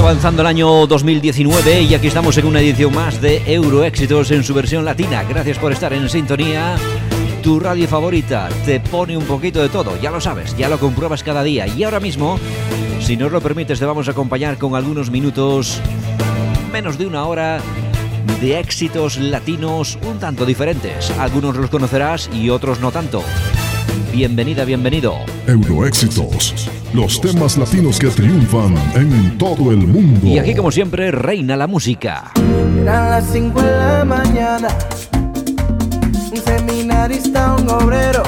Avanzando el año 2019 y aquí estamos en una edición más de Euro Éxitos en su versión latina. Gracias por estar en sintonía. Tu radio favorita te pone un poquito de todo, ya lo sabes, ya lo compruebas cada día. Y ahora mismo, si nos lo permites, te vamos a acompañar con algunos minutos, menos de una hora, de éxitos latinos un tanto diferentes. Algunos los conocerás y otros no tanto. Bienvenida, bienvenido. Euroéxitos, los temas latinos que triunfan en todo el mundo. Y aquí, como siempre, reina la música. Eran las 5 de la mañana, un seminarista, un obrero,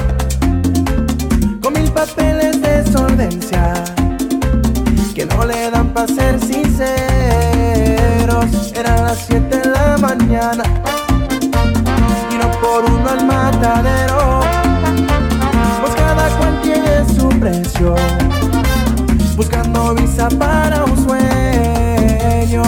con mil papeles de solvencia, que no le dan para ser sinceros. Eran las 7 de la mañana, y no por uno al matadero buscando visa para un sueño.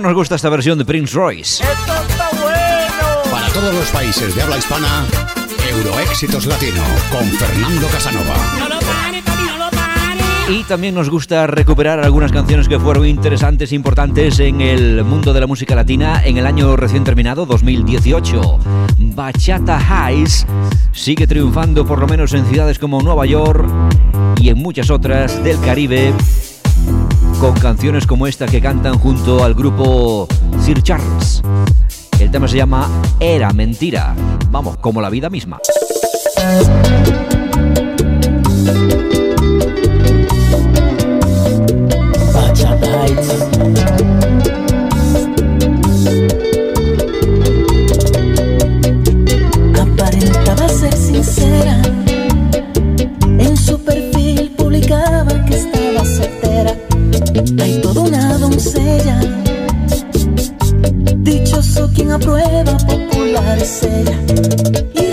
Nos gusta esta versión de Prince Royce. Para todos los países de habla hispana, Euroéxitos Latino con Fernando Casanova. Y también nos gusta recuperar algunas canciones que fueron interesantes e importantes en el mundo de la música latina en el año recién terminado, 2018. Bachata Highs sigue triunfando por lo menos en ciudades como Nueva York y en muchas otras del Caribe con canciones como esta que cantan junto al grupo Sir Charles. El tema se llama Era Mentira. Vamos, como la vida misma. prueba popular será.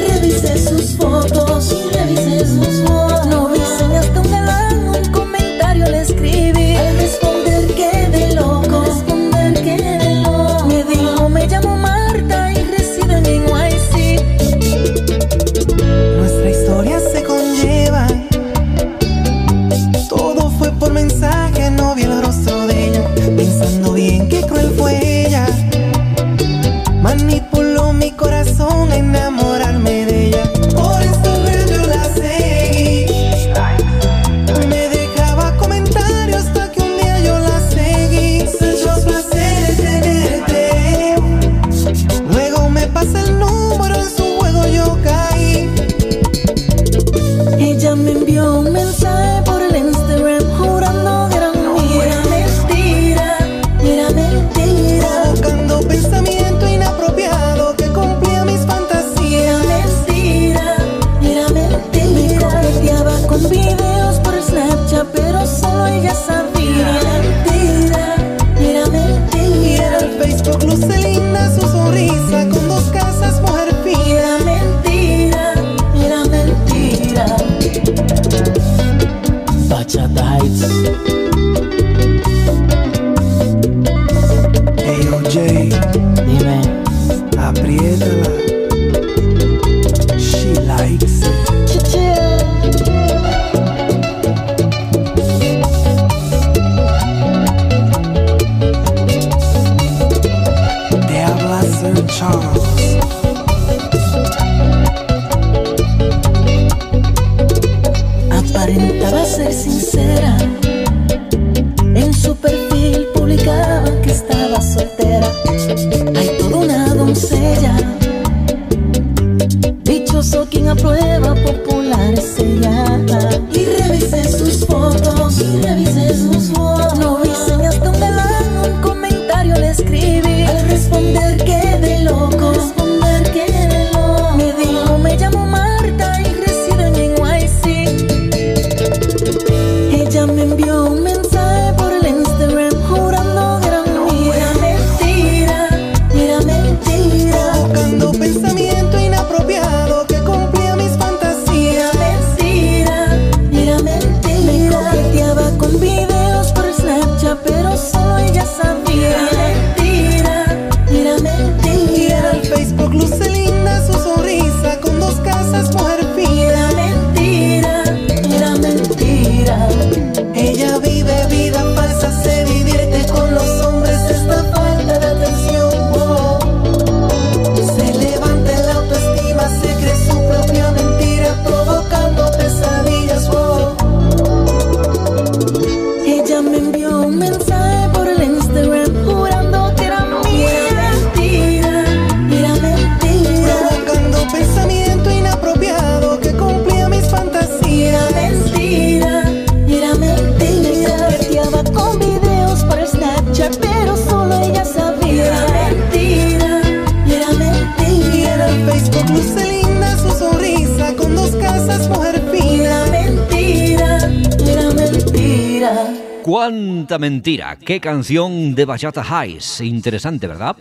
Mentira. Qué canción de Bachata Highs. Interesante, ¿verdad?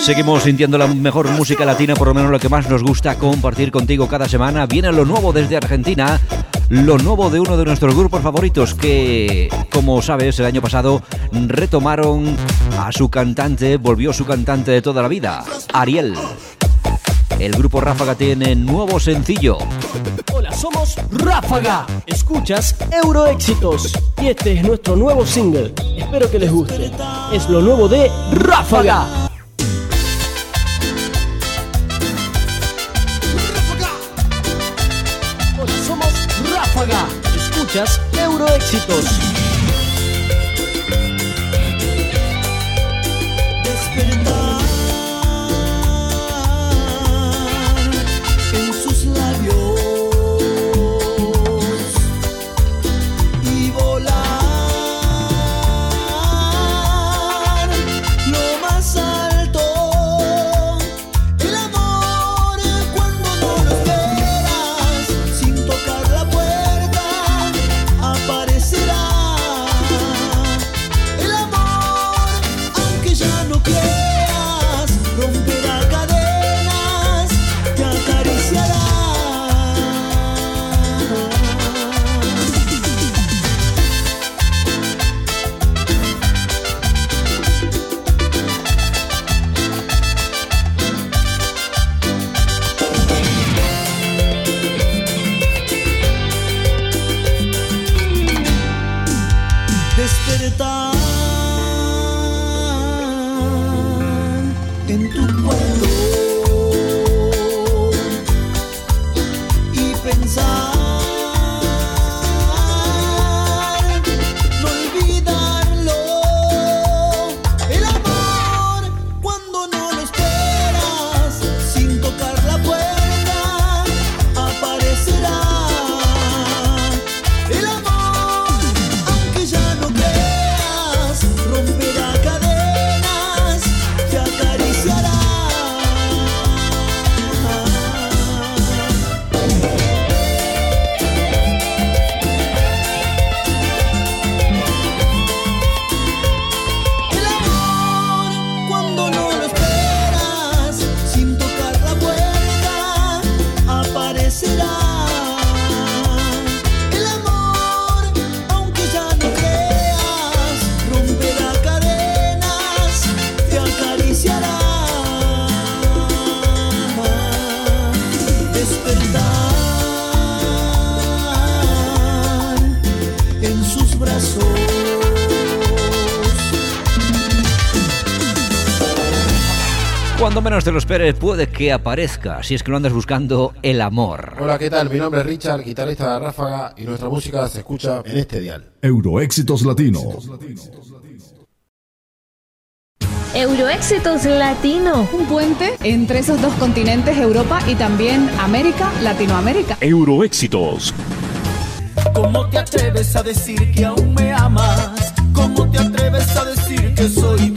Seguimos sintiendo la mejor música latina, por lo menos lo que más nos gusta compartir contigo cada semana. Viene lo nuevo desde Argentina, lo nuevo de uno de nuestros grupos favoritos que, como sabes, el año pasado retomaron a su cantante, volvió su cantante de toda la vida, Ariel. El grupo Ráfaga tiene nuevo sencillo. Hola, somos Ráfaga. Escuchas Euroéxitos. Y este es nuestro nuevo single. Espero que les guste. Es lo nuevo de Ráfaga. Escuchas Euroéxitos. Pérez puede que aparezca si es que lo andas buscando el amor. Hola, ¿qué tal? Mi nombre es Richard, guitarrista de Ráfaga, y nuestra música se escucha en este dial. Euroéxitos Latino. Euroéxitos Latino. Un puente entre esos dos continentes, Europa y también América, Latinoamérica. Euroéxitos. ¿Cómo te atreves a decir que aún me amas? ¿Cómo te atreves a decir que soy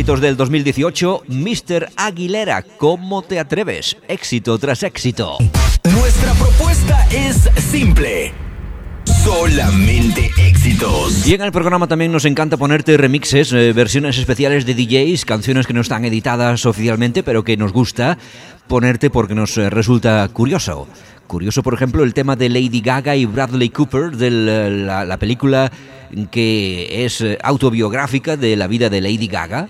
favoritos del 2018, Mr. Aguilera, ¿cómo te atreves? Éxito tras éxito. Nuestra propuesta es simple. Solamente éxitos. Y en el programa también nos encanta ponerte remixes, eh, versiones especiales de DJs, canciones que no están editadas oficialmente, pero que nos gusta ponerte porque nos eh, resulta curioso. Curioso, por ejemplo, el tema de Lady Gaga y Bradley Cooper de eh, la película que es eh, autobiográfica de la vida de Lady Gaga.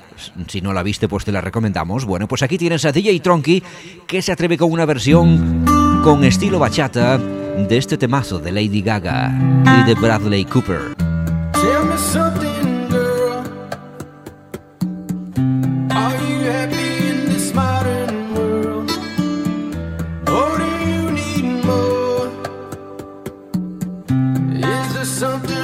Si no la viste, pues te la recomendamos. Bueno, pues aquí tienes a DJ Tronky, que se atreve con una versión con estilo bachata de este temazo de Lady Gaga y de Bradley Cooper. Tell me this?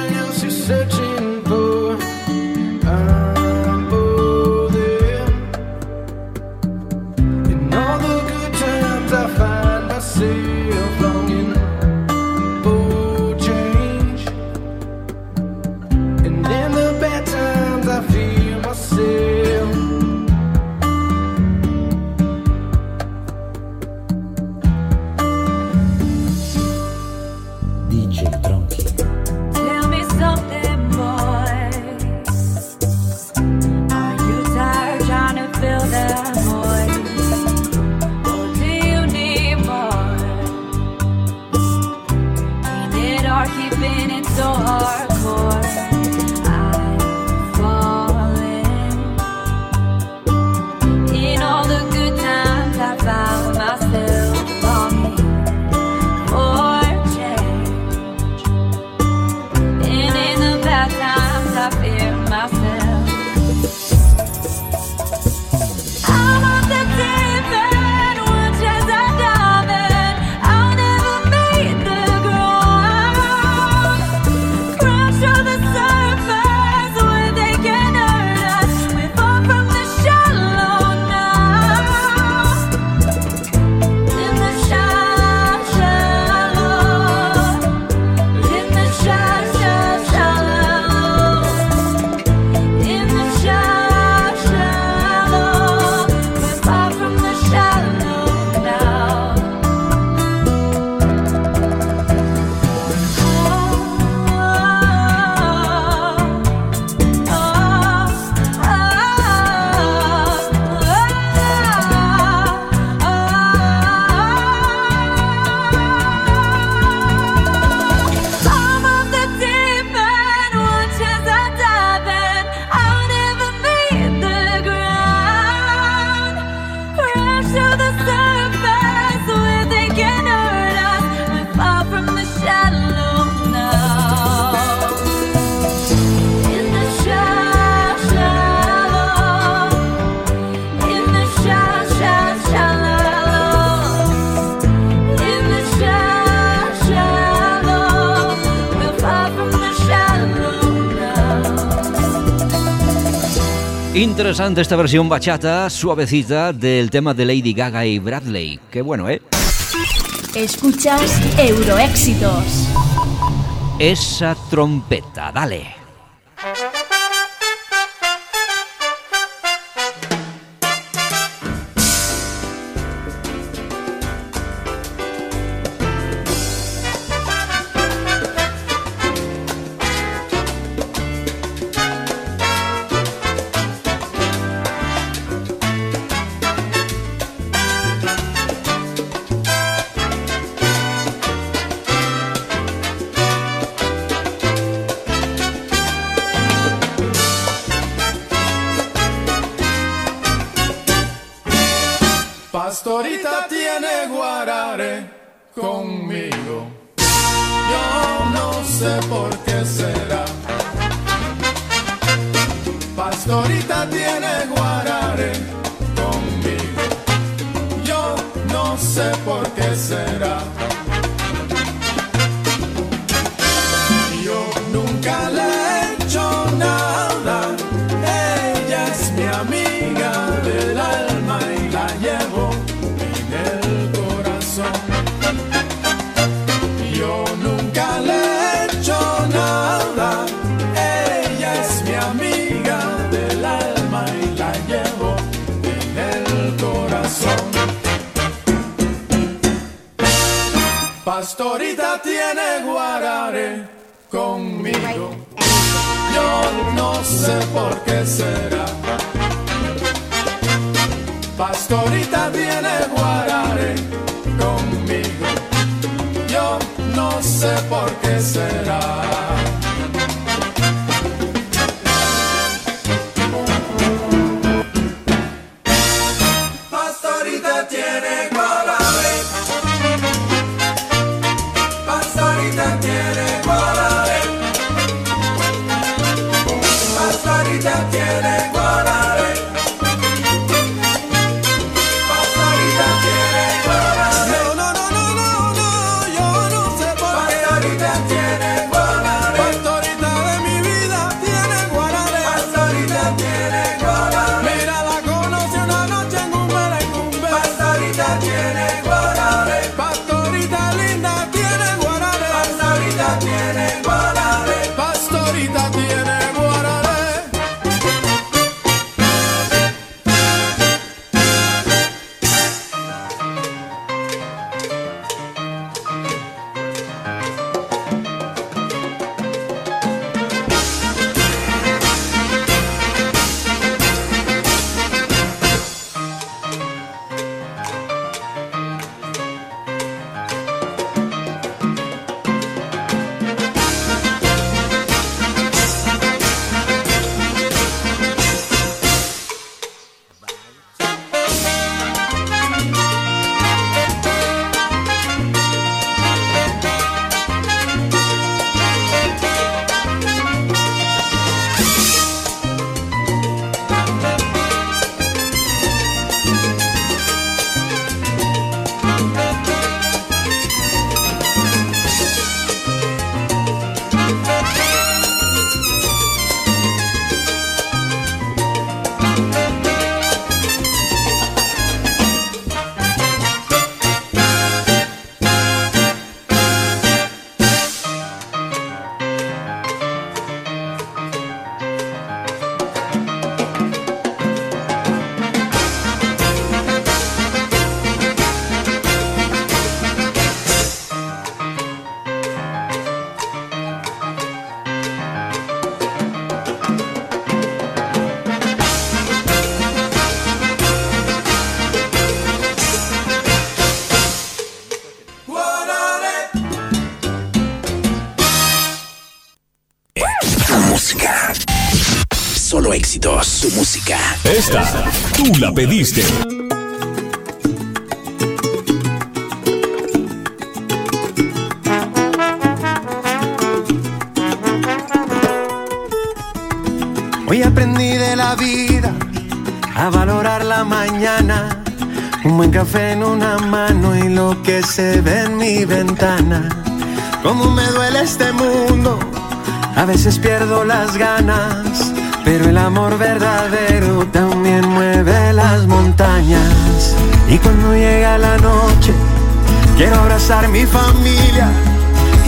interesante esta versión bachata, suavecita, del tema de Lady Gaga y Bradley. Qué bueno, ¿eh? Escuchas Euroéxitos. Esa trompeta, dale. Ahorita tiene guararé conmigo. Yo no sé por qué será. No sé por qué será. Pastorita viene guararé conmigo, yo no sé por qué será. Éxitos. Tu música. Esta, tú la pediste. Hoy aprendí de la vida a valorar la mañana. Un buen café en una mano y lo que se ve en mi ventana. Cómo me duele este mundo, a veces pierdo las ganas. Pero el amor verdadero también mueve las montañas. Y cuando llega la noche, quiero abrazar mi familia.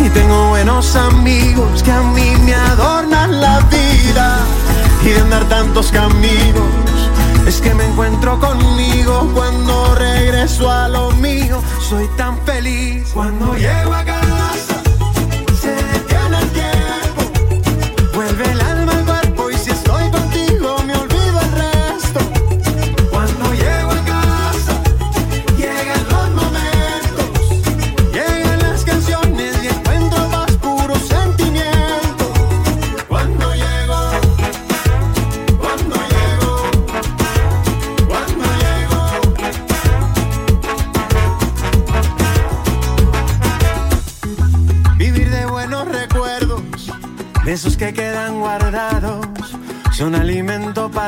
Y tengo buenos amigos que a mí me adornan la vida. Y de andar tantos caminos, es que me encuentro conmigo cuando regreso a lo mío. Soy tan feliz cuando llego a casa.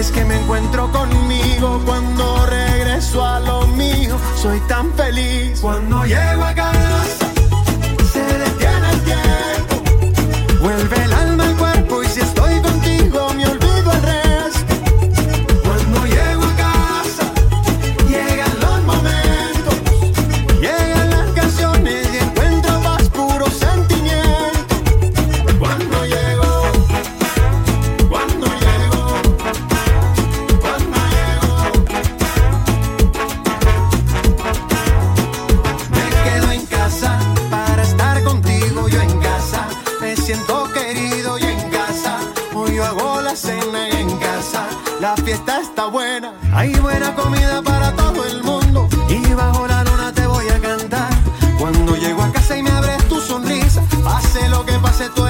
es que me encuentro conmigo cuando regreso a lo mío. Soy tan feliz cuando llego a casa. Se detiene el tiempo, vuelve querido y en casa. Hoy yo hago la cena y en casa. La fiesta está buena, hay buena comida para todo el mundo. Y bajo la luna te voy a cantar. Cuando llego a casa y me abres tu sonrisa, pase lo que pase, tú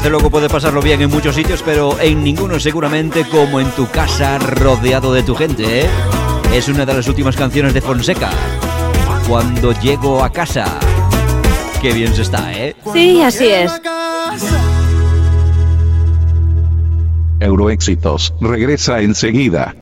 Desde luego puedes pasarlo bien en muchos sitios, pero en ninguno seguramente como en tu casa rodeado de tu gente. ¿eh? Es una de las últimas canciones de Fonseca. Cuando llego a casa. Qué bien se está, ¿eh? Sí, así es. Euroéxitos regresa enseguida.